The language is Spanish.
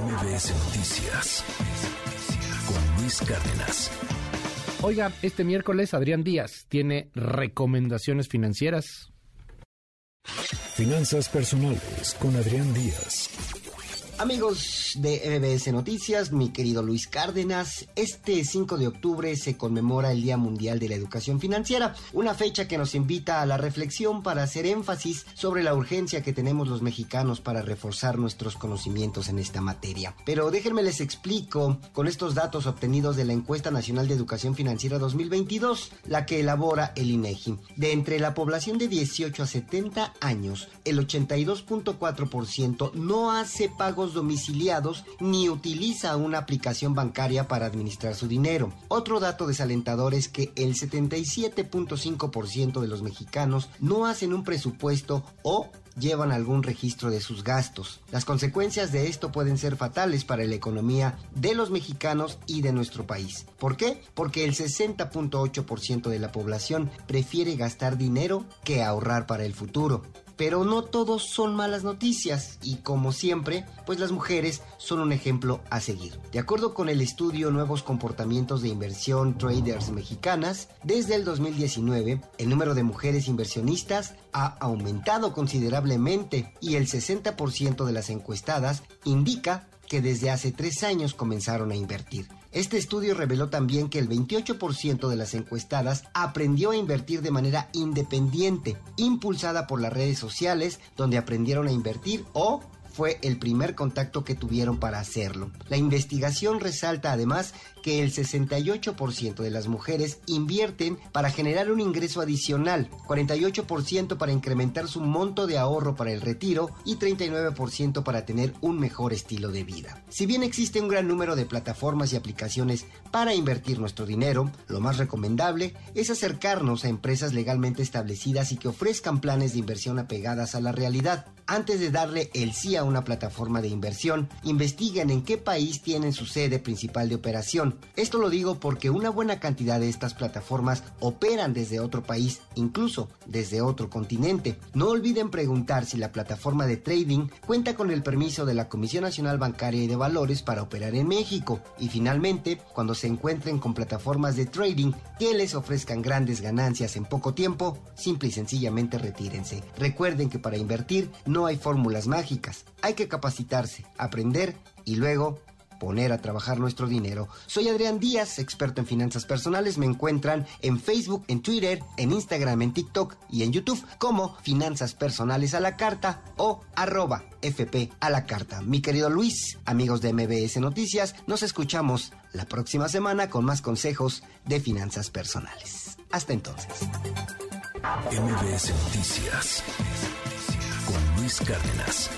MBS Noticias con Luis Cárdenas. Oiga, este miércoles Adrián Díaz tiene recomendaciones financieras. Finanzas personales con Adrián Díaz. Amigos de MBS Noticias, mi querido Luis Cárdenas, este 5 de octubre se conmemora el Día Mundial de la Educación Financiera, una fecha que nos invita a la reflexión para hacer énfasis sobre la urgencia que tenemos los mexicanos para reforzar nuestros conocimientos en esta materia. Pero déjenme les explico con estos datos obtenidos de la Encuesta Nacional de Educación Financiera 2022, la que elabora el INEGI. De entre la población de 18 a 70 años, el 82.4% no hace pagos domiciliados ni utiliza una aplicación bancaria para administrar su dinero. Otro dato desalentador es que el 77.5% de los mexicanos no hacen un presupuesto o llevan algún registro de sus gastos. Las consecuencias de esto pueden ser fatales para la economía de los mexicanos y de nuestro país. ¿Por qué? Porque el 60.8% de la población prefiere gastar dinero que ahorrar para el futuro. Pero no todos son malas noticias y como siempre, pues las mujeres son un ejemplo a seguir. De acuerdo con el estudio Nuevos Comportamientos de Inversión Traders Mexicanas, desde el 2019 el número de mujeres inversionistas ha aumentado considerablemente y el 60% de las encuestadas indica que desde hace tres años comenzaron a invertir. Este estudio reveló también que el 28% de las encuestadas aprendió a invertir de manera independiente, impulsada por las redes sociales, donde aprendieron a invertir o fue el primer contacto que tuvieron para hacerlo. La investigación resalta además que el 68% de las mujeres invierten para generar un ingreso adicional, 48% para incrementar su monto de ahorro para el retiro y 39% para tener un mejor estilo de vida. Si bien existe un gran número de plataformas y aplicaciones para invertir nuestro dinero, lo más recomendable es acercarnos a empresas legalmente establecidas y que ofrezcan planes de inversión apegadas a la realidad. Antes de darle el sí una plataforma de inversión, investiguen en qué país tienen su sede principal de operación. Esto lo digo porque una buena cantidad de estas plataformas operan desde otro país, incluso desde otro continente. No olviden preguntar si la plataforma de trading cuenta con el permiso de la Comisión Nacional Bancaria y de Valores para operar en México. Y finalmente, cuando se encuentren con plataformas de trading que les ofrezcan grandes ganancias en poco tiempo, simple y sencillamente retírense. Recuerden que para invertir no hay fórmulas mágicas. Hay que capacitarse, aprender y luego poner a trabajar nuestro dinero. Soy Adrián Díaz, experto en finanzas personales. Me encuentran en Facebook, en Twitter, en Instagram, en TikTok y en YouTube como Finanzas Personales a la Carta o arroba FP a la Carta. Mi querido Luis, amigos de MBS Noticias, nos escuchamos la próxima semana con más consejos de finanzas personales. Hasta entonces. MBS Noticias con Luis Cárdenas.